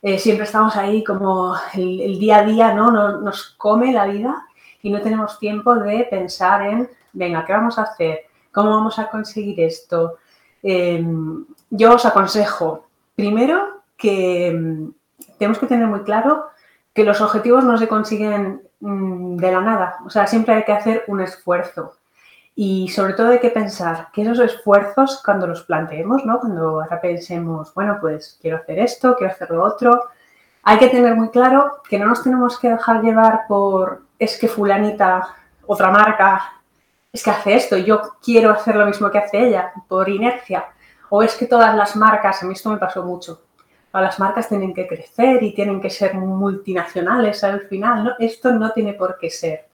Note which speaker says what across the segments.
Speaker 1: Eh, siempre estamos ahí como el, día a día, ¿no? Nos, come la vida y no tenemos tiempo de pensar en, venga, ¿qué vamos a hacer? ¿Cómo vamos a conseguir esto? Em, yo os aconsejo, primero, que em, tenemos que tener muy claro que los objetivos no se consiguen mm, de la nada. O sea, siempre hay que hacer un esfuerzo. Y sobre todo hay que pensar que esos esfuerzos, cuando los planteemos, ¿no? Cuando ahora pensemos, bueno, pues quiero hacer esto, quiero hacer lo otro, hay que tener muy claro que no nos tenemos que dejar llevar por, es que fulanita, otra marca, es que hace esto yo quiero hacer lo mismo que hace ella, por inercia. O es que todas las marcas, a mí esto me pasó mucho, las marcas tienen que crecer y tienen que ser multinacionales al final, ¿no? Esto no tiene por qué ser.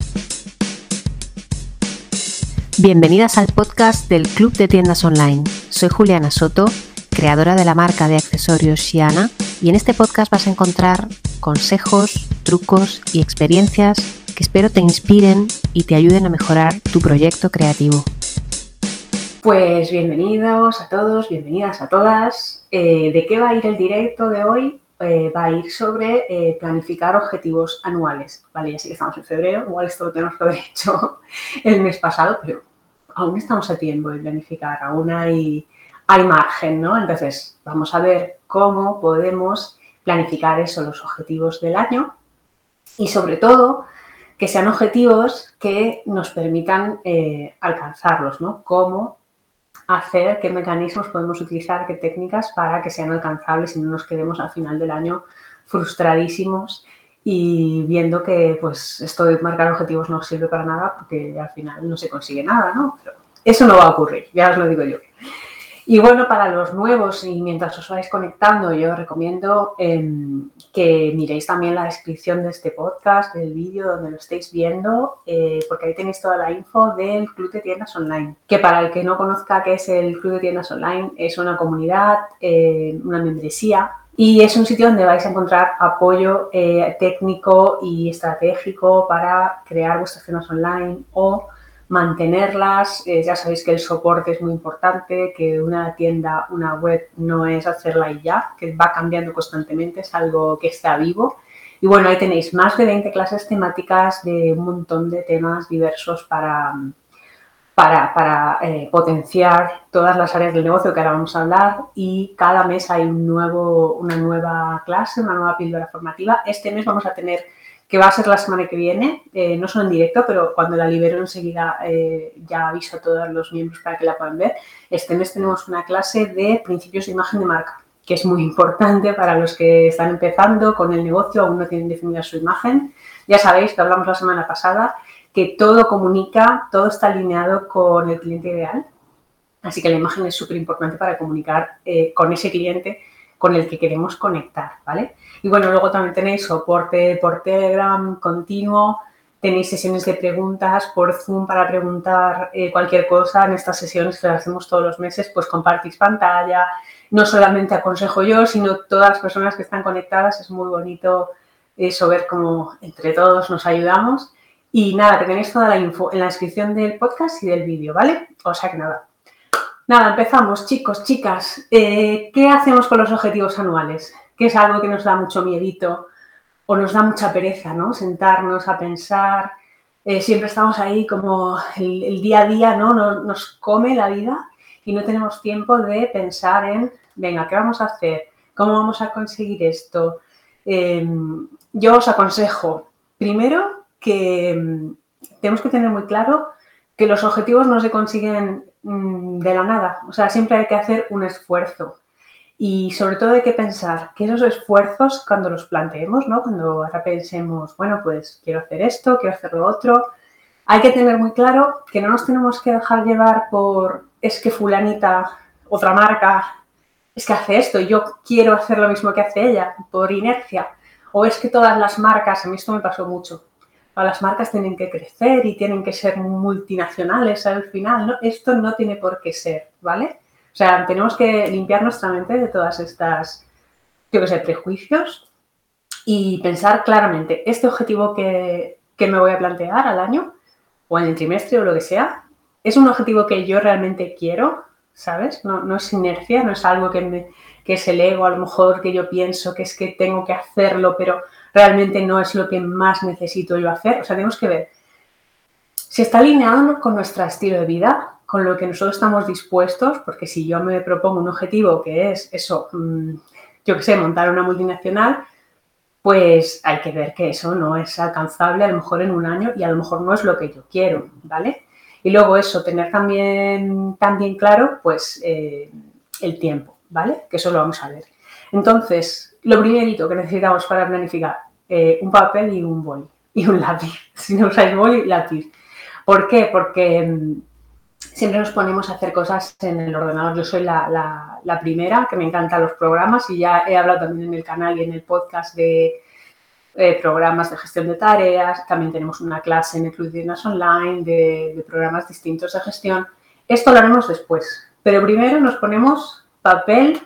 Speaker 2: Bienvenidas al podcast del Club de Tiendas Online. Soy Juliana Soto, creadora de la marca de accesorios Shiana, y en este podcast vas a encontrar consejos, trucos y experiencias que espero te inspiren y te ayuden a mejorar tu proyecto creativo.
Speaker 1: Pues bienvenidos a todos, bienvenidas a todas. Eh, ¿De qué va a ir el directo de hoy? Eh, va a ir sobre eh, planificar objetivos anuales. Vale, ya sé que estamos en febrero, igual esto lo tenemos que haber hecho el mes pasado, pero aún estamos a tiempo de planificar, aún hay, hay margen, ¿no? Entonces, vamos a ver cómo podemos planificar eso, los objetivos del año y sobre todo que sean objetivos que nos permitan alcanzarlos, ¿no? Cómo hacer, qué mecanismos podemos utilizar, qué técnicas para que sean alcanzables y no nos quedemos al final del año frustradísimos y viendo que pues esto de marcar objetivos no sirve para nada porque al final no se consigue nada, ¿no? Pero eso no va a ocurrir, ya os lo digo yo. Y bueno, para los nuevos y mientras os vais conectando, yo recomiendo em, que miréis también la descripción de este podcast, del vídeo donde lo estéis viendo, eh, porque ahí tenéis toda la info del Club de Tiendas Online. Que para el que no conozca qué es el Club de Tiendas Online, es una comunidad, eh, una membresía y es un sitio donde vais a encontrar apoyo eh, técnico y estratégico para crear vuestras tiendas online o mantenerlas. Eh, ya sabéis que el soporte es muy importante, que una tienda, una web no es hacerla y ya, que va cambiando constantemente, es algo que está vivo. Y bueno, ahí tenéis más de 20 clases temáticas de un montón de temas diversos para, para, eh, potenciar todas las áreas del negocio que ahora vamos a hablar y cada mes hay un nuevo, una nueva clase, una nueva píldora formativa. Este mes vamos a tener que va a ser la semana que viene, eh, no solo en directo, pero cuando la libero enseguida eh, ya aviso a todos los miembros para que la puedan ver. Este mes tenemos una clase de principios de imagen de marca, que es muy importante para los que están empezando con el negocio, aún no tienen definida su imagen. Ya sabéis que hablamos la semana pasada que todo comunica, todo está alineado con el cliente ideal. Así que la imagen es súper importante para comunicar eh, con ese cliente con el que queremos conectar, ¿vale? Y bueno, luego también tenéis soporte por Telegram continuo, tenéis sesiones de preguntas por Zoom para preguntar eh, cualquier cosa. En estas sesiones que las hacemos todos los meses, pues compartís pantalla. No solamente aconsejo yo, sino todas las personas que están conectadas. Es muy bonito eso, ver cómo entre todos nos ayudamos. Y nada, tenéis toda la info en la descripción del podcast y del vídeo, ¿vale? O sea que nada, Nada, empezamos, chicos, chicas. Eh, ¿Qué hacemos con los objetivos anuales? Que es algo que nos da mucho miedito o nos da mucha pereza, ¿no? Sentarnos a pensar. Eh, siempre estamos ahí como el, día a día, ¿no? Nos, come la vida y no tenemos tiempo de pensar en, venga, ¿qué vamos a hacer? ¿Cómo vamos a conseguir esto? Em, yo os aconsejo, primero, que em, tenemos que tener muy claro que los objetivos no se consiguen Mm, de la nada. O sea, siempre hay que hacer un esfuerzo. Y sobre todo hay que pensar que esos esfuerzos, cuando los planteemos, ¿no? Cuando ahora pensemos, bueno, pues quiero hacer esto, quiero hacer lo otro, hay que tener muy claro que no nos tenemos que dejar llevar por, es que fulanita, otra marca, es que hace esto, yo quiero hacer lo mismo que hace ella, por inercia. O es que todas las marcas, a mí esto me pasó mucho, las marcas tienen que crecer y tienen que ser multinacionales al final, ¿no? Esto no tiene por qué ser, ¿vale? O sea, tenemos que limpiar nuestra mente de todas estas, yo qué sé, prejuicios y pensar claramente, este objetivo que, que me voy a plantear al año o en el trimestre o lo que sea, ¿es un objetivo que yo realmente quiero? ¿sabes? No, no es inercia, no es algo que, me, que es el ego, a lo mejor que yo pienso que es que tengo que hacerlo, pero realmente no es lo que más necesito yo hacer. O sea, tenemos que ver si está alineado con nuestro estilo de vida, con lo que nosotros estamos dispuestos, porque si yo me propongo un objetivo que es eso, mm, yo qué sé, montar una multinacional, pues hay que ver que eso no es alcanzable a lo mejor en un año y a lo mejor no es lo que yo quiero, ¿vale? Y luego eso, tener también, también claro, pues eh, el tiempo, ¿vale? Que eso lo vamos a ver. Entonces, lo primerito que necesitamos para planificar, eh, un papel y un boli y un lápiz. Si no usáis boli, lápiz. ¿Por qué? Porque mm, siempre nos ponemos a hacer cosas en el ordenador. Yo soy la, primera, que me encantan los programas y ya he hablado también en el canal y en el podcast de eh, programas de gestión de tareas. También tenemos una clase en el Club de Online de, programas distintos de gestión. Esto lo haremos después, pero primero nos ponemos papel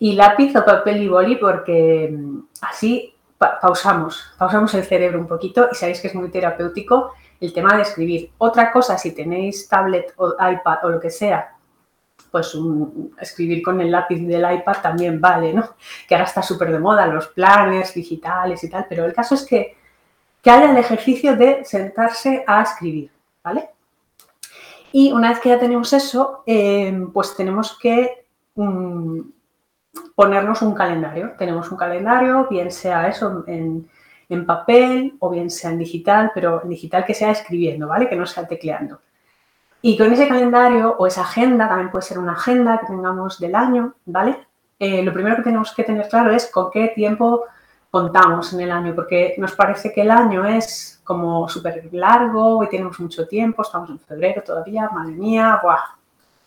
Speaker 1: y lápiz o papel y boli porque mm, así pausamos, pausamos el cerebro un poquito y sabéis que es muy terapéutico el tema de escribir. Otra cosa, si tenéis tablet o iPad o lo que sea, pues escribir con el lápiz del iPad también vale, ¿no? Que ahora está súper de moda, los planners digitales y tal, pero el caso es que, que haya el ejercicio de sentarse a escribir, ¿vale? Y una vez que ya tenemos eso, eh, pues tenemos que mm, ponernos un calendario. Tenemos un calendario, bien sea eso en en papel o bien sea en digital, pero en digital que sea escribiendo, ¿vale? Que no sea tecleando. Y con ese calendario o esa agenda, también puede ser una agenda que tengamos del año, ¿vale? Eh, lo primero que tenemos que tener claro es con qué tiempo contamos en el año, porque nos parece que el año es como súper largo y tenemos mucho tiempo, estamos en febrero todavía, madre mía, ¡buah!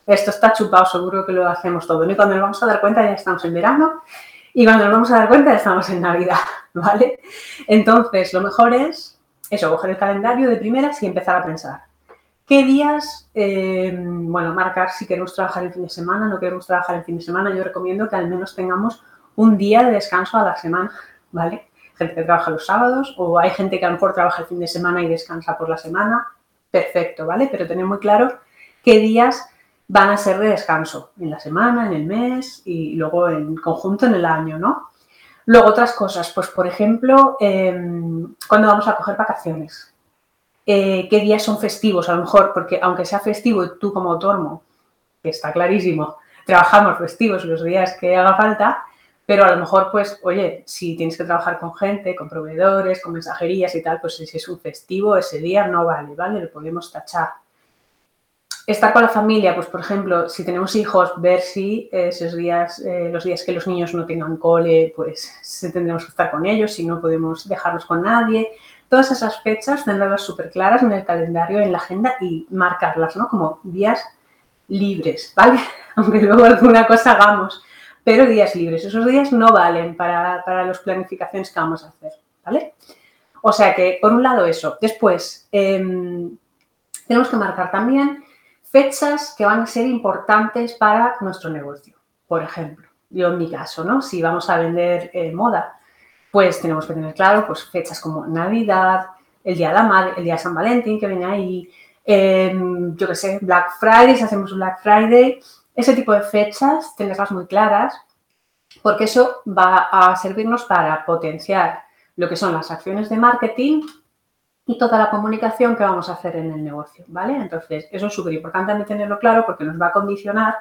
Speaker 1: Esto está chupado, seguro que lo hacemos todo. Y cuando nos vamos a dar cuenta ya estamos en verano y cuando nos vamos a dar cuenta ya estamos en Navidad. ¿vale? Entonces, lo mejor es eso, coger el calendario de primeras y empezar a pensar. ¿Qué días, eh, bueno, marcar si queremos trabajar el fin de semana, no queremos trabajar el fin de semana? Yo recomiendo que al menos tengamos un día de descanso a la semana, ¿vale? Gente que trabaja los sábados o hay gente que a lo mejor trabaja el fin de semana y descansa por la semana, perfecto, ¿vale? Pero tener muy claro qué días van a ser de descanso en la semana, en el mes y luego en conjunto en el año, ¿no? Luego otras cosas, pues por ejemplo, em, cuando vamos a coger vacaciones, eh, qué días son festivos, a lo mejor, porque aunque sea festivo tú como autónomo, que está clarísimo, trabajamos festivos los días que haga falta, pero a lo mejor, pues, oye, si tienes que trabajar con gente, con proveedores, con mensajerías y tal, pues si es un festivo, ese día no vale, ¿vale? Lo podemos tachar estar con la familia, pues por ejemplo, si tenemos hijos, ver si esos días, eh, los días que los niños no tengan cole, pues tendremos que estar con ellos, si no podemos dejarlos con nadie. Todas esas fechas tenerlas súper claras en el calendario, en la agenda y marcarlas, ¿no? Como días libres, ¿vale? Aunque luego alguna cosa hagamos, pero días libres. Esos días no valen para, para las planificaciones que vamos a hacer, ¿vale? O sea que, por un lado, eso. Después, em, tenemos que marcar también fechas que van a ser importantes para nuestro negocio. Por ejemplo, yo en mi caso, ¿no? Si vamos a vender eh, moda, pues tenemos que tener claro pues, fechas como Navidad, el Día de la Madre, el Día de San Valentín que viene ahí, em, yo qué sé, Black Friday, si hacemos un Black Friday, ese tipo de fechas, tenerlas muy claras, porque eso va a servirnos para potenciar lo que son las acciones de marketing y toda la comunicación que vamos a hacer en el negocio, ¿vale? Entonces, eso es súper importante tenerlo claro porque nos va a condicionar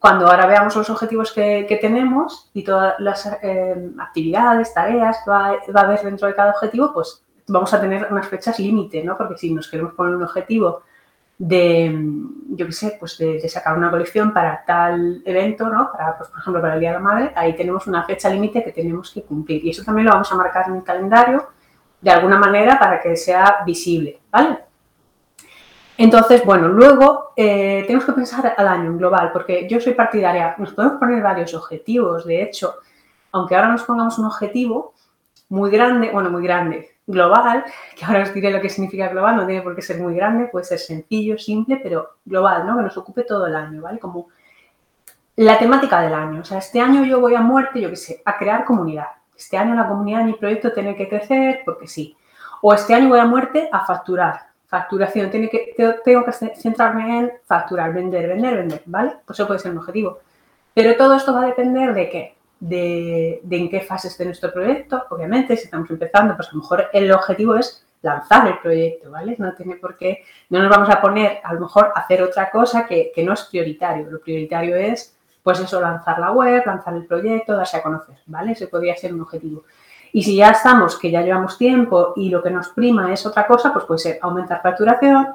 Speaker 1: cuando ahora veamos los objetivos que, tenemos y todas las eh, actividades, tareas que va, a haber dentro de cada objetivo, pues vamos a tener unas fechas límite, ¿no? Porque si nos queremos poner un objetivo de, yo qué sé, pues de, sacar una colección para tal evento, ¿no? Para, pues, por ejemplo, para el Día de la Madre, ahí tenemos una fecha límite que tenemos que cumplir. Y eso también lo vamos a marcar en el calendario de alguna manera para que sea visible, ¿vale? Entonces, bueno, luego eh, tenemos que pensar al año en global, porque yo soy partidaria, nos podemos poner varios objetivos, de hecho, aunque ahora nos pongamos un objetivo muy grande, bueno, muy grande, global, que ahora os diré lo que significa global, no tiene por qué ser muy grande, puede ser sencillo, simple, pero global, ¿no? Que nos ocupe todo el año, ¿vale? Como la temática del año. O sea, este año yo voy a muerte, yo qué sé, a crear comunidad. Este año la comunidad mi proyecto tiene que crecer porque sí. O este año voy a muerte a facturar. facturación, tiene que, tengo que centrarme en facturar, vender, vender, vender, ¿vale? Pues eso puede ser un objetivo. Pero todo esto va a depender de qué, de, de en qué fase esté nuestro proyecto. Obviamente, si estamos empezando, pues a lo mejor el objetivo es lanzar el proyecto, ¿vale? No tiene por qué, no nos vamos a poner a lo mejor a hacer otra cosa que, que no es prioritario. Lo prioritario es, pues eso, lanzar la web, lanzar el proyecto, darse a conocer, ¿vale? Ese podría ser un objetivo. Y si ya estamos, que ya llevamos tiempo y lo que nos prima es otra cosa, pues puede ser aumentar facturación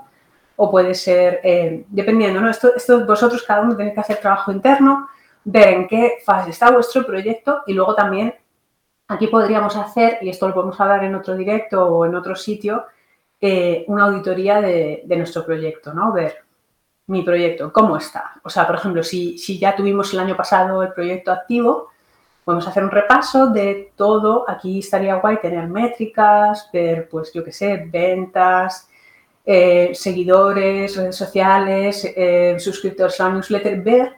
Speaker 1: o puede ser, eh, dependiendo, ¿no? Esto, esto vosotros cada uno tenéis que hacer trabajo interno, ver en qué fase está vuestro proyecto y luego también Aquí podríamos hacer, y esto lo podemos hablar en otro directo o en otro sitio, eh, una auditoría de, nuestro proyecto, ¿no? Ver mi proyecto, cómo está. O sea, por ejemplo, si, ya tuvimos el año pasado el proyecto activo, podemos hacer un repaso de todo. Aquí estaría guay tener métricas, ver, pues, yo qué sé, ventas, eh, seguidores, redes sociales, eh, suscriptores a la newsletter, ver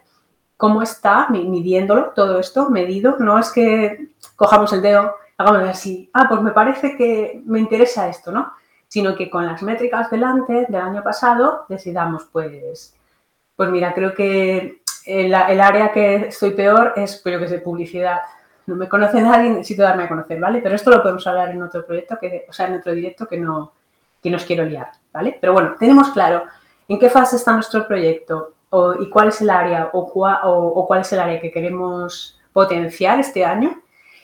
Speaker 1: cómo está, midiéndolo, todo esto, medido. No es que cojamos el dedo, hagamos así, ah, pues me parece que me interesa esto, ¿no? Sino que con las métricas delante del año pasado decidamos, pues, pues mira, creo que el, área que estoy peor es, yo que sé, publicidad. No me conoce nadie, necesito darme a conocer, ¿vale? Pero esto lo podemos hablar en otro proyecto, que, o sea, en otro directo que no, que nos quiero liar, ¿vale? Pero bueno, tenemos claro en qué fase está nuestro proyecto, y cuál es el área o, o, cuál es el área que queremos potenciar este año.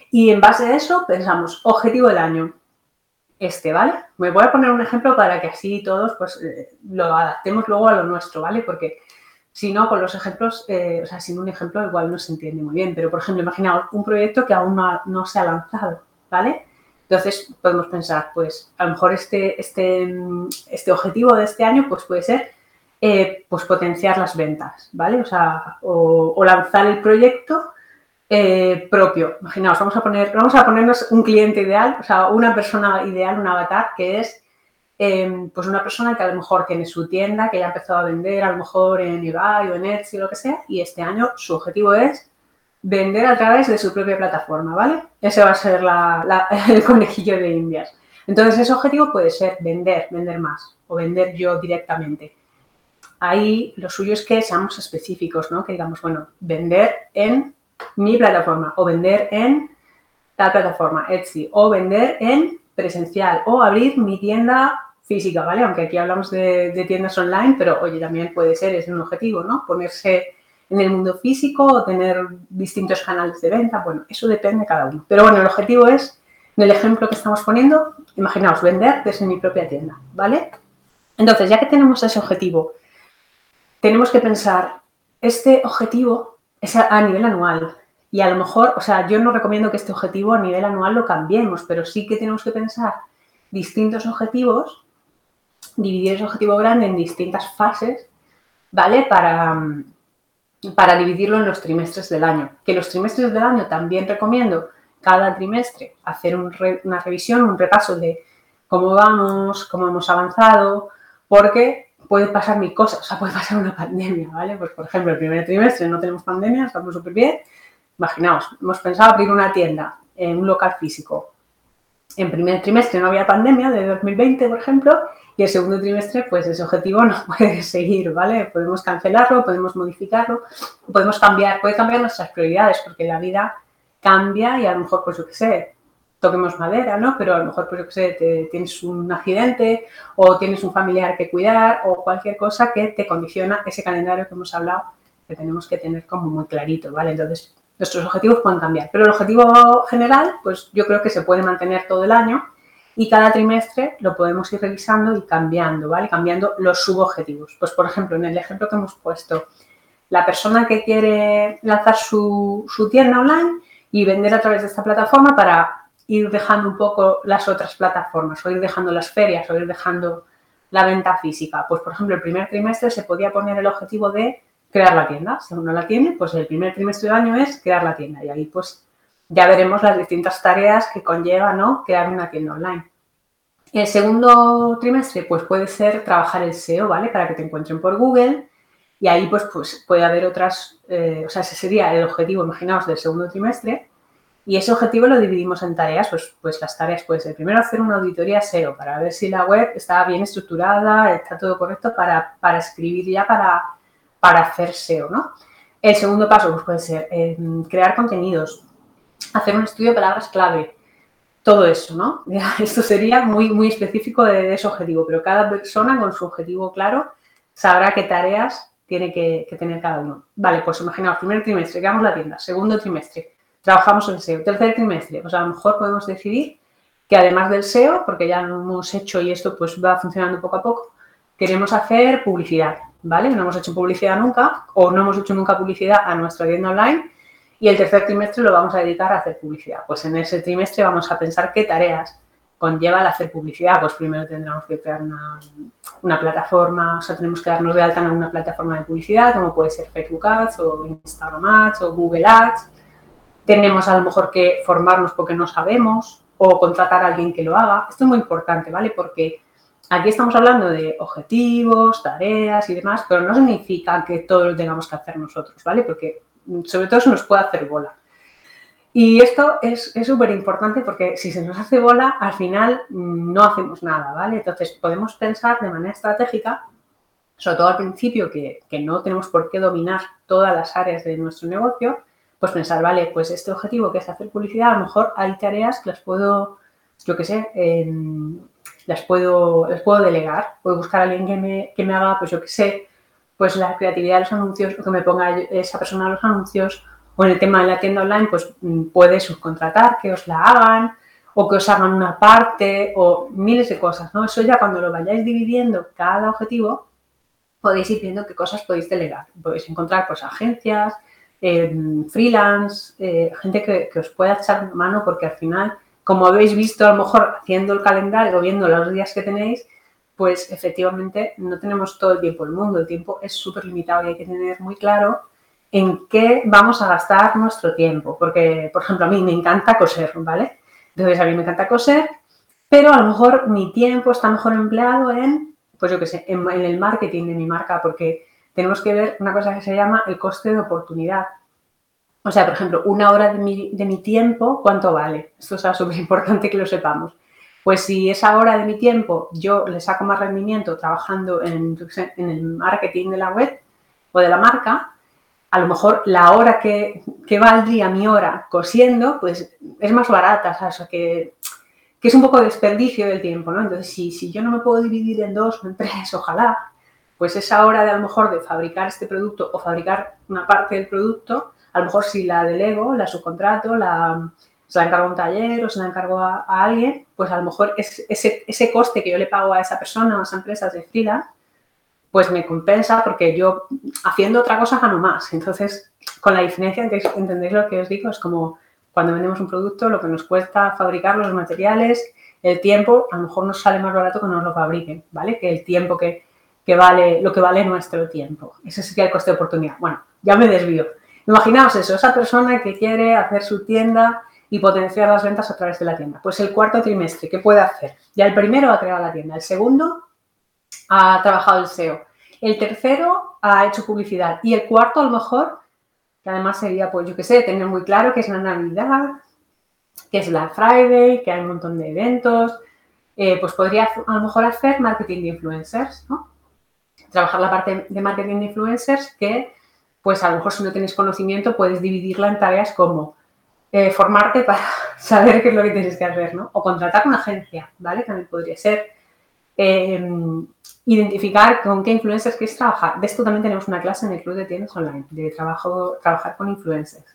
Speaker 1: Y en base a eso pensamos, objetivo del año, este, ¿vale? Me voy a poner un ejemplo para que así todos pues eh, lo adaptemos luego a lo nuestro, ¿vale? Porque si no, con los ejemplos, eh, o sea, sin un ejemplo igual no se entiende muy bien. Pero, por ejemplo, imaginaos un proyecto que aún no, se ha lanzado, ¿vale? Entonces podemos pensar, pues a lo mejor este, este, este objetivo de este año pues puede ser eh, pues potenciar las ventas, ¿vale? O sea, o, lanzar el proyecto eh, propio. Imaginaos, vamos a poner, vamos a ponernos un cliente ideal, o sea, una persona ideal, un avatar, que es em, pues una persona que a lo mejor tiene su tienda, que ya ha empezado a vender, a lo mejor en eBay o en Etsy o lo que sea, y este año su objetivo es vender a través de su propia plataforma, ¿vale? Ese va a ser el conejillo de indias. Entonces, ese objetivo puede ser vender, vender más o vender yo directamente ahí lo suyo es que seamos específicos, ¿no? Que digamos, bueno, vender en mi plataforma o vender en tal plataforma, Etsy, o vender en presencial o abrir mi tienda física, ¿vale? Aunque aquí hablamos de, tiendas online, pero oye, también puede ser, es un objetivo, ¿no? Ponerse en el mundo físico o tener distintos canales de venta, bueno, eso depende de cada uno. Pero bueno, el objetivo es, en el ejemplo que estamos poniendo, imaginaos vender desde mi propia tienda, ¿vale? Entonces, ya que tenemos ese objetivo tenemos que pensar, este objetivo es a, nivel anual. Y a lo mejor, o sea, yo no recomiendo que este objetivo a nivel anual lo cambiemos, pero sí que tenemos que pensar distintos objetivos, dividir ese objetivo grande en distintas fases, ¿vale? Para, para dividirlo en los trimestres del año. Que los trimestres del año también recomiendo cada trimestre hacer una revisión, un repaso de cómo vamos, cómo hemos avanzado, porque puede pasar mil cosas, o sea, puede pasar una pandemia, ¿vale? Pues, por ejemplo, el primer trimestre no tenemos pandemia, estamos súper bien. Imaginaos, hemos pensado abrir una tienda en un local físico. En primer trimestre no había pandemia, de 2020, por ejemplo, y el segundo trimestre, pues ese objetivo no puede seguir, ¿vale? Podemos cancelarlo, podemos modificarlo, podemos cambiar, puede cambiar nuestras prioridades, porque la vida cambia y a lo mejor, pues yo qué sé, toquemos madera, ¿no? Pero a lo mejor, pues yo qué sé, tienes un accidente o tienes un familiar que cuidar o cualquier cosa que te condiciona ese calendario que hemos hablado, que tenemos que tener como muy clarito, ¿vale? Entonces, nuestros objetivos pueden cambiar, pero el objetivo general, pues yo creo que se puede mantener todo el año y cada trimestre lo podemos ir revisando y cambiando, ¿vale? Cambiando los subobjetivos. Pues, por ejemplo, en el ejemplo que hemos puesto, la persona que quiere lanzar su, su tienda online y vender a través de esta plataforma para ir dejando un poco las otras plataformas, o ir dejando las ferias, o ir dejando la venta física. Pues, por ejemplo, el primer trimestre se podía poner el objetivo de crear la tienda. Si uno la tiene, pues el primer trimestre del año es crear la tienda. Y ahí, pues, ya veremos las distintas tareas que conlleva, ¿no? Crear una tienda online. El segundo trimestre, pues, puede ser trabajar el SEO, ¿vale? Para que te encuentren por Google. Y ahí, pues, pues puede haber otras, eh, o sea, ese sería el objetivo, imaginaos, del segundo trimestre Y ese objetivo lo dividimos en tareas, pues, pues las tareas puede ser primero hacer una auditoría SEO para ver si la web está bien estructurada, está todo correcto para, escribir ya para, para hacer SEO, ¿no? El segundo paso pues puede ser eh, crear contenidos, hacer un estudio de palabras clave, todo eso, ¿no? Esto sería muy, muy específico de, ese objetivo, pero cada persona con su objetivo claro sabrá qué tareas tiene que, tener cada uno. Vale, pues imaginaos, primer trimestre, creamos la tienda, segundo trimestre, trabajamos en SEO, tercer trimestre, pues a lo mejor podemos decidir que además del SEO, porque ya lo hemos hecho y esto pues va funcionando poco a poco, queremos hacer publicidad, ¿vale? No hemos hecho publicidad nunca o no hemos hecho nunca publicidad a nuestra tienda online y el tercer trimestre lo vamos a dedicar a hacer publicidad. Pues en ese trimestre vamos a pensar qué tareas conlleva el hacer publicidad. Pues primero tendremos que crear una, plataforma, o sea, tenemos que darnos de alta en una plataforma de publicidad, como puede ser Facebook Ads o Instagram Ads o Google Ads. Tenemos a lo mejor que formarnos porque no sabemos o contratar a alguien que lo haga. Esto es muy importante, ¿vale? Porque aquí estamos hablando de objetivos, tareas y demás, pero no significa que todo lo tengamos que hacer nosotros, ¿vale? Porque sobre todo se nos puede hacer bola. Y esto es súper importante porque si se nos hace bola, al final mm, no hacemos nada, ¿vale? Entonces podemos pensar de manera estratégica, sobre todo al principio, que, no tenemos por qué dominar todas las áreas de nuestro negocio, pues pensar, vale, pues este objetivo que es hacer publicidad, a lo mejor hay tareas que las puedo, yo qué sé, las, puedo, las puedo delegar. Puedo buscar a alguien que me, que me haga, pues yo qué sé, pues la creatividad de los anuncios, o que me ponga esa persona los anuncios, o en el tema de la tienda online, pues mm, puede subcontratar, que os la hagan, o que os hagan una parte, o miles de cosas, ¿no? Eso ya cuando lo vayáis dividiendo cada objetivo, podéis ir viendo qué cosas podéis delegar. Podéis encontrar, pues, agencias, em, freelance, eh, gente que, os pueda echar mano, porque al final, como habéis visto, a lo mejor haciendo el calendario, viendo los días que tenéis, pues efectivamente no tenemos todo el tiempo del mundo, el tiempo es súper limitado y hay que tener muy claro en qué vamos a gastar nuestro tiempo, porque, por ejemplo, a mí me encanta coser, ¿vale? Entonces, a mí me encanta coser, pero a lo mejor mi tiempo está mejor empleado en, pues yo qué sé, en, el marketing de mi marca, porque tenemos que ver una cosa que se llama el coste de oportunidad. O sea, por ejemplo, una hora de mi, de mi tiempo, ¿cuánto vale? Esto es súper importante que lo sepamos. Pues si esa hora de mi tiempo yo le saco más rendimiento trabajando en, el marketing de la web o de la marca, a lo mejor la hora que, que valdría mi hora cosiendo, pues es más barata, o sea, que, que, es un poco desperdicio del tiempo, ¿no? Entonces, si, si yo no me puedo dividir en dos o en tres, ojalá, pues esa hora de a lo mejor de fabricar este producto o fabricar una parte del producto, a lo mejor si la delego, la subcontrato, la, se la encargo a un taller o se la encargo a, alguien, pues a lo mejor ese, ese, coste que yo le pago a esa persona o a esa empresa de freelance, pues me compensa porque yo haciendo otra cosa gano más. Entonces, con la diferencia, ¿entendéis lo que os digo? Es como cuando vendemos un producto, lo que nos cuesta fabricar los materiales, el tiempo, a lo mejor nos sale más barato que nos lo fabriquen, ¿vale? Que el tiempo que, vale, lo que vale nuestro tiempo. Ese sería el coste de oportunidad. Bueno, ya me desvío. Imaginaos eso, esa persona que quiere hacer su tienda y potenciar las ventas a través de la tienda. Pues el cuarto trimestre, ¿qué puede hacer? Ya el primero ha creado la tienda, el segundo ha trabajado el SEO, el tercero ha hecho publicidad y el cuarto a lo mejor, que además sería, pues yo qué sé, tener muy claro que es la Navidad, que es la Friday, que hay un montón de eventos, eh, pues podría a lo mejor hacer marketing de influencers, ¿no? Trabajar la parte de marketing de influencers que, pues a lo mejor si no tienes conocimiento, puedes dividirla en tareas como eh, formarte para saber qué es lo que tienes que hacer, ¿no? O contratar una agencia, ¿vale? También podría ser. Em, identificar con qué influencers quieres trabajar. De esto también tenemos una clase en el Club de Tiendas Online, de trabajo, trabajar con influencers,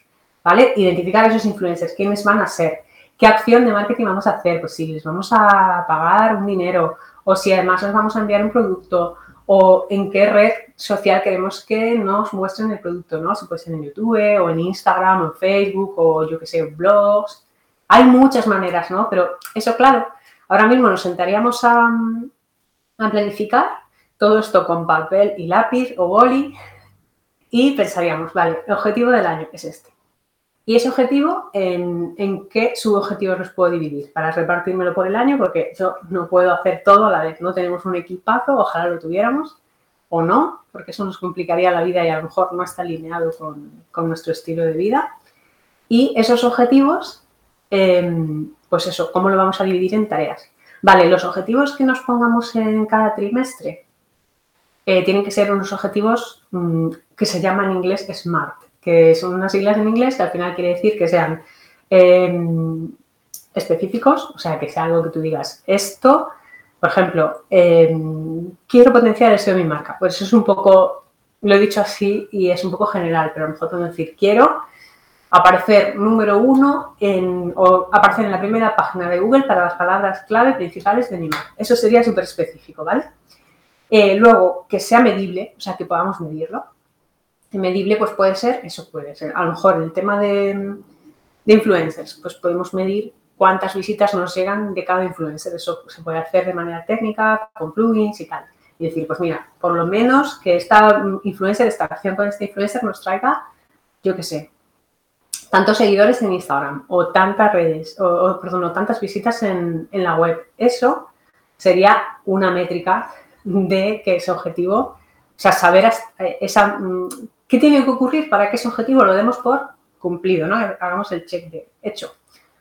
Speaker 1: ¿vale? Identificar esos influencers, quiénes van a ser, qué acción de marketing vamos a hacer, pues si les vamos a pagar un dinero o si además les vamos a enviar un producto o en qué red social queremos que nos muestren el producto, ¿no? Si puede ser en YouTube o en Instagram o en Facebook o yo que sé, blogs. Hay muchas maneras, ¿no? Pero eso, claro, ahora mismo nos sentaríamos a, a planificar todo esto con papel y lápiz o boli y pensaríamos, vale, el objetivo del año es este. Y ese objetivo, ¿en, qué subobjetivos los puedo dividir? Para repartírmelo por el año, porque yo no puedo hacer todo a la vez. No tenemos un equipazo, ojalá lo tuviéramos, o no, porque eso nos complicaría la vida y a lo mejor no está alineado con, con nuestro estilo de vida. Y esos objetivos, em, pues eso, cómo lo vamos a dividir en tareas. Vale, los objetivos que nos pongamos en cada trimestre eh, tienen que ser unos objetivos mm, que se llaman en inglés SMART, que son unas siglas en inglés que al final quiere decir que sean em, específicos, o sea, que sea algo que tú digas, esto, por ejemplo, em, quiero potenciar el SEO de mi marca. Pues eso es un poco, lo he dicho así y es un poco general, pero a lo mejor puedo decir, quiero aparecer número uno en, o aparecer en la primera página de Google para las palabras clave principales de mi marca. Eso sería súper específico, ¿vale? Eh, luego, que sea medible, o sea, que podamos medirlo. Medible, pues puede ser, eso puede ser. A lo mejor el tema de, influencers, pues podemos medir cuántas visitas nos llegan de cada influencer. Eso se puede hacer de manera técnica, con plugins y tal. Y decir, pues mira, por lo menos que esta influencer, esta acción con este influencer nos traiga, yo qué sé, tantos seguidores en Instagram o tantas redes, o, perdón, o tantas visitas en, en, la web. Eso sería una métrica de que ese objetivo, o sea, saber eh, esa, mm, qué tiene que ocurrir para que ese objetivo lo demos por cumplido, ¿no? Hagamos el check de hecho.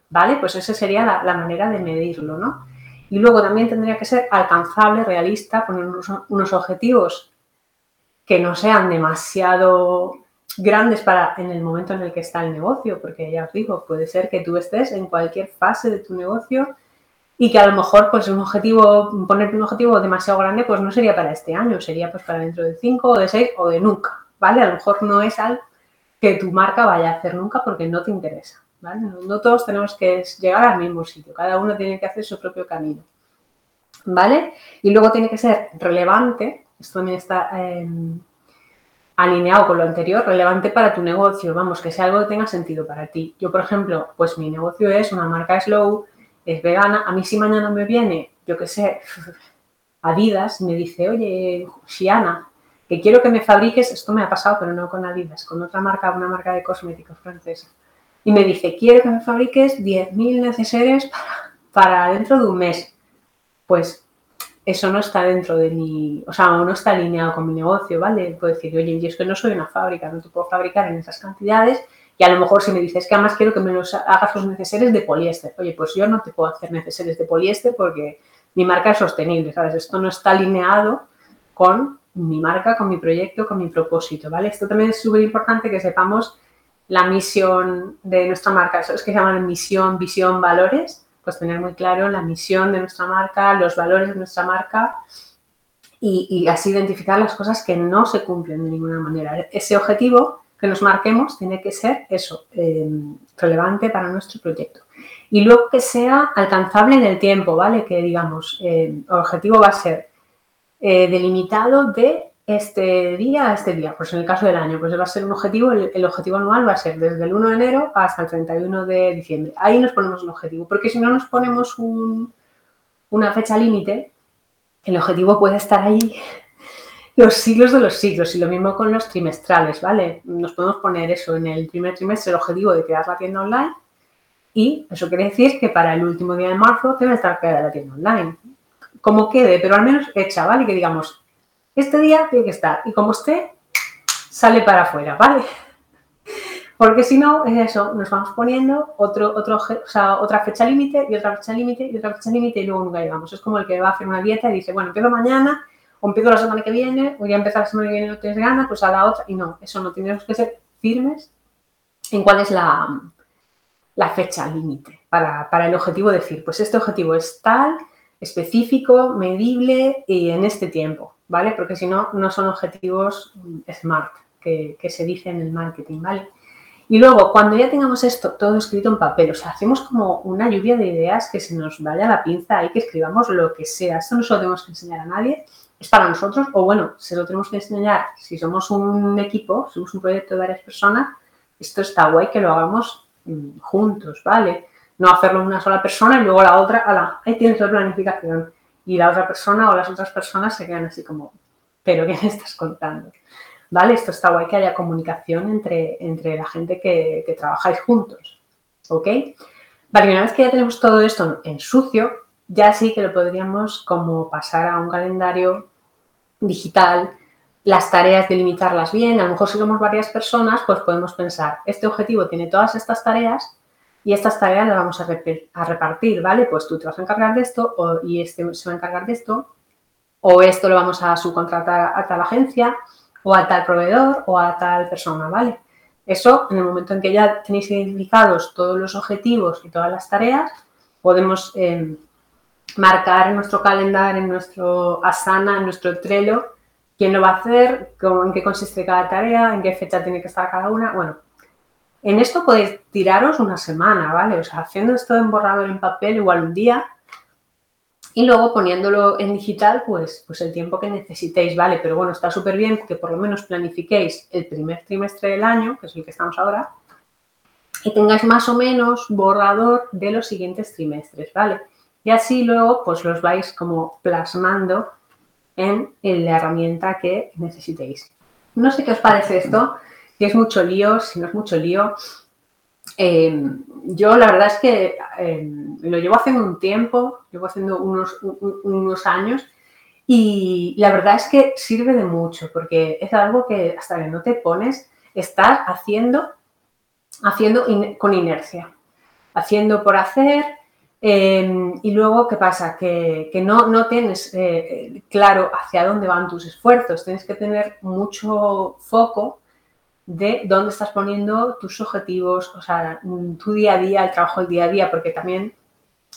Speaker 1: ¿Vale? Pues esa sería la, manera de medirlo, ¿no? Y luego también tendría que ser alcanzable, realista, poner unos objetivos que no sean demasiado grandes para en el momento en el que está el negocio, porque ya os digo, puede ser que tú estés en cualquier fase de tu negocio y que a lo mejor pues un objetivo, ponerte un objetivo demasiado grande pues no sería para este año, sería pues para dentro de cinco o de seis o de nunca, ¿vale? A lo mejor no es algo que tu marca vaya a hacer nunca porque no te interesa, ¿vale? No, todos tenemos que llegar al mismo sitio, cada uno tiene que hacer su propio camino, ¿vale? Y luego tiene que ser relevante, esto también está... Em, alineado con lo anterior, relevante para tu negocio, vamos, que sea algo que tenga sentido para ti. Yo, por ejemplo, pues mi negocio es una marca slow, es vegana, a mí si mañana me viene, yo qué sé, Adidas, me dice, oye, Shiana, que quiero que me fabriques, esto me ha pasado, pero no con Adidas, con otra marca, una marca de cosméticos francesa. Y me dice, quiero que me fabriques 10.000 necesarios para, para dentro de un mes. Pues eso no está dentro de mi, o sea, no está alineado con mi negocio, ¿vale? Puedo decir, oye, yo es que no soy una fábrica, no te puedo fabricar en esas cantidades y a lo mejor si me dices que además quiero que me los hagas los neceseres de poliéster, oye, pues yo no te puedo hacer neceseres de poliéster porque mi marca es sostenible, ¿sabes? Esto no está alineado con mi marca, con mi proyecto, con mi propósito, ¿vale? Esto también es súper importante que sepamos la misión de nuestra marca, eso es que se llaman misión, visión, valores, pues tener muy claro la misión de nuestra marca, los valores de nuestra marca y, así identificar las cosas que no se cumplen de ninguna manera. Ese objetivo que nos marquemos tiene que ser eso, eh, relevante para nuestro proyecto. Y luego que sea alcanzable en el tiempo, ¿vale? Que digamos, eh, el objetivo va a ser eh, delimitado de este día a este día. Pues en el caso del año, pues va a ser un objetivo, el, objetivo anual va a ser desde el 1 de enero hasta el 31 de diciembre. Ahí nos ponemos un objetivo, porque si no nos ponemos una fecha límite, el objetivo puede estar ahí los siglos de los siglos y lo mismo con los trimestrales, ¿vale? Nos podemos poner eso en el primer trimestre, el objetivo de crear la tienda online y eso quiere decir que para el último día de marzo debe estar creada la tienda online. Como quede, pero al menos hecha, ¿vale? Que digamos, este día tiene que estar y como esté, sale para afuera, ¿vale? Porque si no, es eso, nos vamos poniendo otro, otro, o sea, otra fecha límite y otra fecha límite y otra fecha límite y luego nunca llegamos. Es como el que va a hacer una dieta y dice, bueno, empiezo mañana o empiezo la semana que viene, voy a empezar la semana que viene no tienes ganas, pues a la otra. Y no, eso no, tenemos que ser firmes en cuál es la, la fecha límite para, para el objetivo decir, pues este objetivo es tal, específico, medible y en este tiempo. ¿vale? Porque si no, no son objetivos SMART que, se dice en el marketing, ¿vale? Y luego, cuando ya tengamos esto todo escrito en papel, o sea, hacemos como una lluvia de ideas que se nos vaya la pinza y que escribamos lo que sea. Esto no se lo tenemos que enseñar a nadie, es para nosotros, o bueno, se lo tenemos que enseñar si somos un equipo, somos un proyecto de varias personas, esto está guay que lo hagamos mm, juntos, ¿vale? No hacerlo una sola persona y luego la otra, ala, ahí tienes la planificación y la otra persona o las otras personas se quedan así como, pero ¿qué me estás contando? ¿Vale? Esto está guay que haya comunicación entre, entre la gente que, que trabajáis juntos. ¿Ok? Vale, una vez que ya tenemos todo esto en sucio, ya sí que lo podríamos como pasar a un calendario digital, las tareas delimitarlas bien, a lo mejor si somos varias personas, pues podemos pensar, este objetivo tiene todas estas tareas, y estas tareas las vamos a, repartir, ¿vale? Pues tú te vas a encargar de esto y este se va a encargar de esto, o esto lo vamos a subcontratar a tal agencia, o a tal proveedor, o a tal persona, ¿vale? Eso, en el momento en que ya tenéis identificados todos los objetivos y todas las tareas, podemos em, marcar en nuestro calendario, en nuestro Asana, en nuestro Trello, quién lo va a hacer, en qué consiste cada tarea, en qué fecha tiene que estar cada una. Bueno, en esto podéis tiraros una semana, ¿vale? O sea, haciendo esto en borrador en papel igual un día y luego poniéndolo en digital, pues, pues el tiempo que necesitéis, ¿vale? Pero bueno, está súper bien que por lo menos planifiquéis el primer trimestre del año, que es el que estamos ahora, y tengáis más o menos borrador de los siguientes trimestres, ¿vale? Y así luego pues los vais como plasmando en, la herramienta que necesitéis. No sé qué os parece esto, si es mucho lío, si no es mucho lío. Em, yo la verdad es que em, lo llevo haciendo un tiempo, llevo haciendo unos, unos años y la verdad es que sirve de mucho porque es algo que hasta que no te pones, estás haciendo, haciendo con inercia, haciendo por hacer, Em, y luego, ¿qué pasa? Que, no, no, tienes eh, claro hacia dónde van tus esfuerzos. Tienes que tener mucho foco de dónde estás poniendo tus objetivos, o sea, tu día a día, el trabajo del día a día, porque también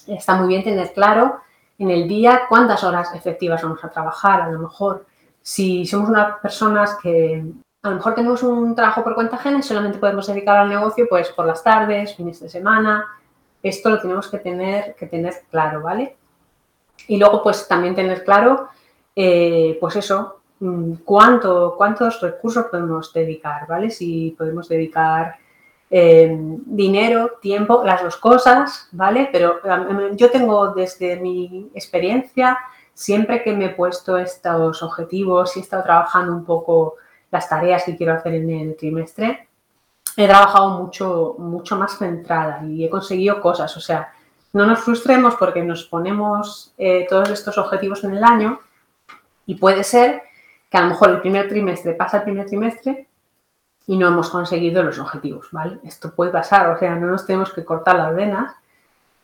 Speaker 1: está muy bien tener claro en el día cuántas horas efectivas vamos a trabajar. A lo mejor, si somos unas personas que a lo mejor tenemos un trabajo por cuenta ajena y solamente podemos dedicar al negocio pues por las tardes, fines de semana, esto lo tenemos que tener, que tener claro, ¿vale? Y luego, pues también tener claro, eh, pues eso, mm, cuánto, cuántos recursos podemos dedicar, ¿vale? Si podemos dedicar eh, dinero, tiempo, las dos cosas, ¿vale? Pero yo tengo desde mi experiencia, siempre que me he puesto estos objetivos y he estado trabajando un poco las tareas que quiero hacer en el trimestre, he trabajado mucho, mucho más centrada y he conseguido cosas. O sea, no nos frustremos porque nos ponemos eh, todos estos objetivos en el año y puede ser que a lo mejor el primer trimestre pasa el primer trimestre y no hemos conseguido los objetivos, ¿vale? Esto puede pasar, o sea, no nos tenemos que cortar las venas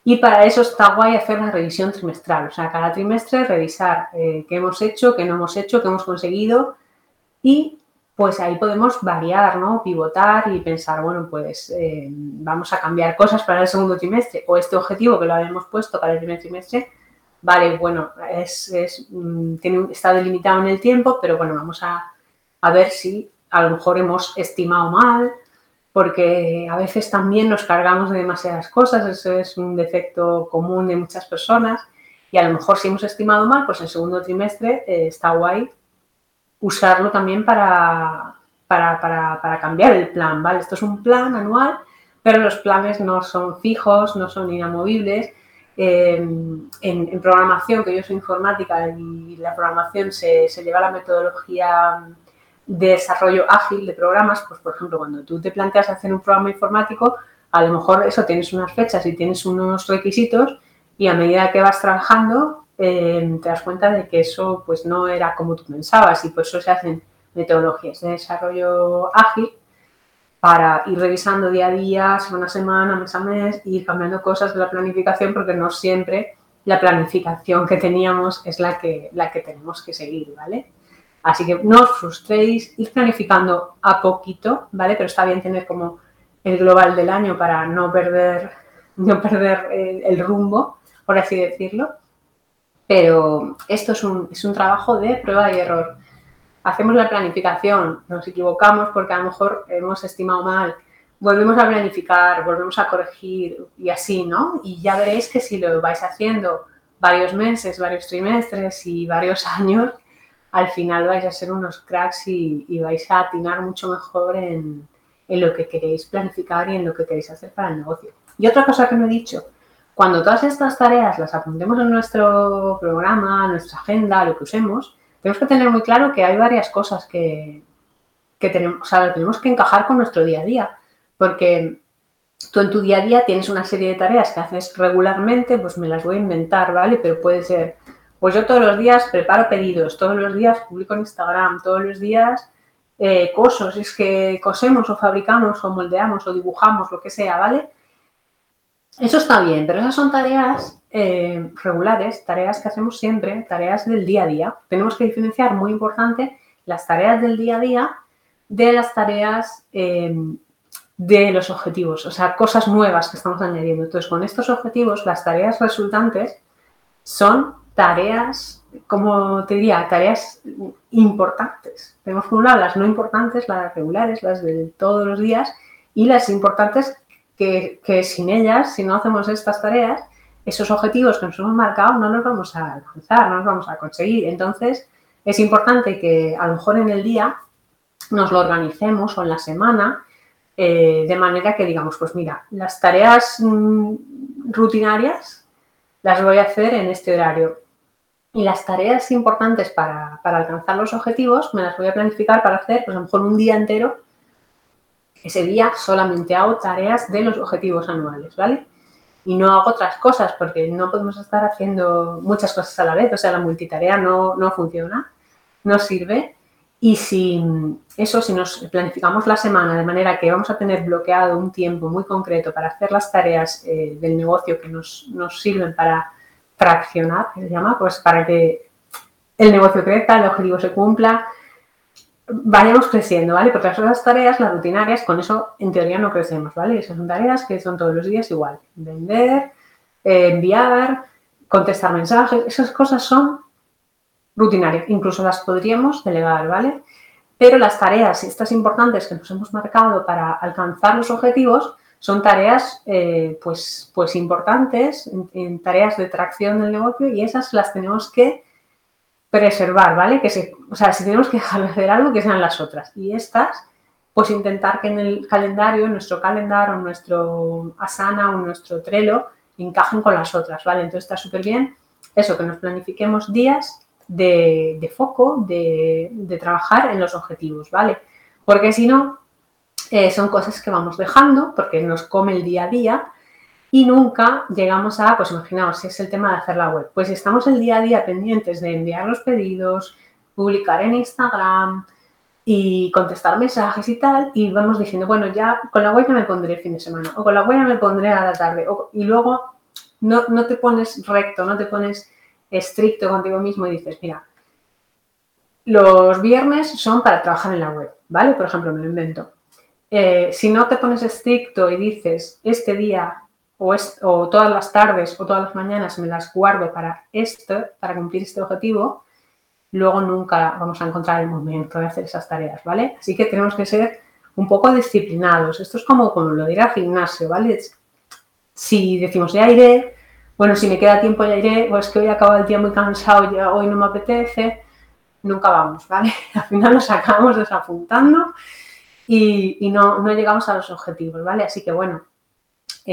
Speaker 1: y para eso está guay hacer la revisión trimestral, o sea, cada trimestre revisar eh, qué hemos hecho, qué no hemos hecho, qué hemos conseguido y pues ahí podemos variar, ¿no? Pivotar y pensar, bueno, pues eh, vamos a cambiar cosas para el segundo trimestre o este objetivo que lo habíamos puesto para el primer trimestre, vale, bueno, es, mm, tiene, está delimitado en el tiempo, pero bueno, vamos a, a ver si a lo mejor hemos estimado mal, porque a veces también nos cargamos de demasiadas cosas, eso es un defecto común de muchas personas, y a lo mejor si hemos estimado mal, pues el segundo trimestre eh, está guay usarlo también para, para, cambiar el plan, ¿vale? Esto es un plan anual, pero los planes no son fijos, no son inamovibles. En, programación, que yo soy informática y la programación se, se lleva la metodología de desarrollo ágil de programas, pues por ejemplo, cuando tú te planteas hacer un programa informático, a lo mejor eso tienes unas fechas y tienes unos requisitos y a medida que vas trabajando Em, te das cuenta de que eso pues no era como tú pensabas y por eso se hacen metodologías de desarrollo ágil para ir revisando día a día, semana a semana, mes a mes, ir cambiando cosas de la planificación porque no siempre la planificación que teníamos es la que, la que tenemos que seguir, ¿vale? Así que no os frustréis, ir planificando a poquito, ¿vale? Pero está bien tener como el global del año para no perder, no perder el, el rumbo, por así decirlo. Pero esto es un, es un trabajo de prueba y error. Hacemos la planificación, nos equivocamos porque a lo mejor hemos estimado mal, volvemos a planificar, volvemos a corregir y así, ¿no? Y ya veréis que si lo vais haciendo varios meses, varios trimestres y varios años, al final vais a ser unos cracks y, vais a atinar mucho mejor en, en, lo que queréis planificar y en lo que queréis hacer para el negocio. Y otra cosa que no he dicho, cuando todas estas tareas las apuntemos en nuestro programa, nuestra agenda, lo que usemos, tenemos que tener muy claro que hay varias cosas que, tenemos, o sea, tenemos que encajar con nuestro día a día. Porque tú en tu día a día tienes una serie de tareas que haces regularmente, pues me las voy a inventar, ¿vale? Pero puede ser, pues yo todos los días preparo pedidos, todos los días publico en Instagram, todos los días eh, cosos, es que cosemos o fabricamos o moldeamos o dibujamos, lo que sea, ¿vale? Eso está bien, pero esas son tareas eh, regulares, tareas que hacemos siempre, tareas del día a día. Tenemos que diferenciar, muy importante, las tareas del día a día de las tareas eh, de los objetivos, o sea, cosas nuevas que estamos añadiendo. Entonces, con estos objetivos, las tareas resultantes son tareas, como te diría, tareas importantes. Tenemos por un lado las no importantes, las regulares, las de todos los días, y las importantes que, que sin ellas, si no hacemos estas tareas, esos objetivos que nos hemos marcado no los vamos a alcanzar, no los vamos a conseguir. Entonces, es importante que a lo mejor en el día nos lo organicemos o en la semana eh, de manera que digamos, pues mira, las tareas mm, rutinarias las voy a hacer en este horario y las tareas importantes para, alcanzar los objetivos me las voy a planificar para hacer, pues a lo mejor un día entero, ese día solamente hago tareas de los objetivos anuales, ¿vale? Y no hago otras cosas porque no podemos estar haciendo muchas cosas a la vez, o sea, la multitarea no, no funciona, no sirve. Y si eso, si nos planificamos la semana de manera que vamos a tener bloqueado un tiempo muy concreto para hacer las tareas eh, del negocio que nos, sirven para fraccionar, que se llama, pues para que el negocio crezca, el objetivo se cumpla, vayamos creciendo, ¿vale? Porque las tareas, las rutinarias, con eso en teoría no crecemos, ¿vale? Esas son tareas que son todos los días igual. Vender, eh, enviar, contestar mensajes, esas cosas son rutinarias, incluso las podríamos delegar, ¿vale? Pero las tareas, estas importantes que nos hemos marcado para alcanzar los objetivos, son tareas pues, pues importantes, tareas de tracción del negocio y esas las tenemos que preservar, ¿vale? Que se, o sea, si tenemos que dejar de hacer algo, que sean las otras. Y estas, pues intentar que en el calendario, en nuestro calendario, en nuestro Asana o nuestro Trello, encajen con las otras, ¿vale? Entonces está súper bien eso, que nos planifiquemos días de, foco, de, trabajar en los objetivos, ¿vale? Porque si no, eh, son cosas que vamos dejando porque nos come el día a día y nunca llegamos a, pues imaginaos, si es el tema de hacer la web, pues estamos el día a día pendientes de enviar los pedidos, publicar en Instagram y contestar mensajes y tal, y vamos diciendo, bueno, ya con la web ya me pondré el fin de semana, o con la web ya me pondré a la tarde, y luego no, no te pones recto, no te pones estricto contigo mismo y dices, mira, los viernes son para trabajar en la web, ¿vale? Por ejemplo, me lo invento. Eh, si no te pones estricto y dices, este día o, todas las tardes o todas las mañanas me las guardo para esto, para cumplir este objetivo, luego nunca vamos a encontrar el momento de hacer esas tareas, ¿vale? Así que tenemos que ser un poco disciplinados. Esto es como, como lo dirá gimnasio, ¿vale? Si decimos ya iré, bueno, si me queda tiempo ya iré, o es que hoy acabo el día muy cansado, ya hoy no me apetece, nunca vamos, ¿vale? Al final nos acabamos desapuntando y, no, no, llegamos a los objetivos, ¿vale? Así que bueno,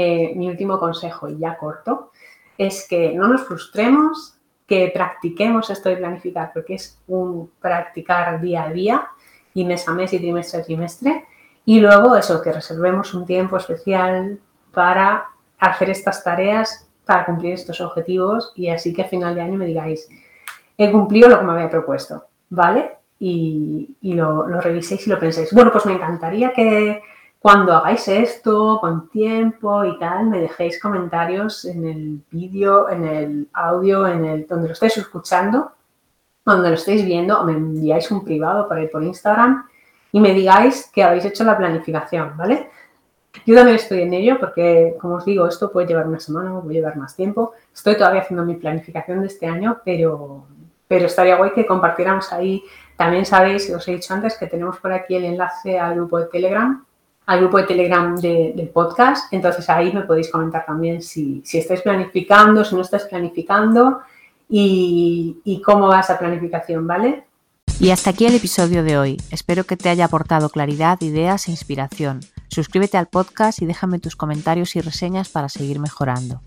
Speaker 1: eh, mi último consejo, y ya corto, es que no nos frustremos, que practiquemos esto de planificar, porque es un practicar día a día y mes a mes y trimestre a trimestre. Y luego eso, que reservemos un tiempo especial para hacer estas tareas para cumplir estos objetivos y así que a final de año me digáis, he cumplido lo que me había propuesto, ¿vale? Y, lo, reviséis y lo penséis. Bueno, pues me encantaría que cuando hagáis esto con tiempo y tal, me dejéis comentarios en el vídeo, en el audio, en el donde lo estéis escuchando, donde lo estéis viendo, o me enviáis un privado por ahí por Instagram y me digáis que habéis hecho la planificación, ¿vale? Yo también estoy en ello porque, como os digo, esto puede llevar una semana, puede llevar más tiempo. Estoy todavía haciendo mi planificación de este año, pero, pero estaría guay que compartiéramos ahí. También sabéis, os he dicho antes, que tenemos por aquí el enlace al grupo de Telegram, al grupo de Telegram del podcast. Entonces ahí me podéis comentar también si, si estáis planificando, si no estáis planificando y, y cómo va esa planificación, ¿vale?
Speaker 2: Y hasta aquí el episodio de hoy. Espero que te haya aportado claridad, ideas e inspiración. Suscríbete al podcast y déjame tus comentarios y reseñas para seguir mejorando.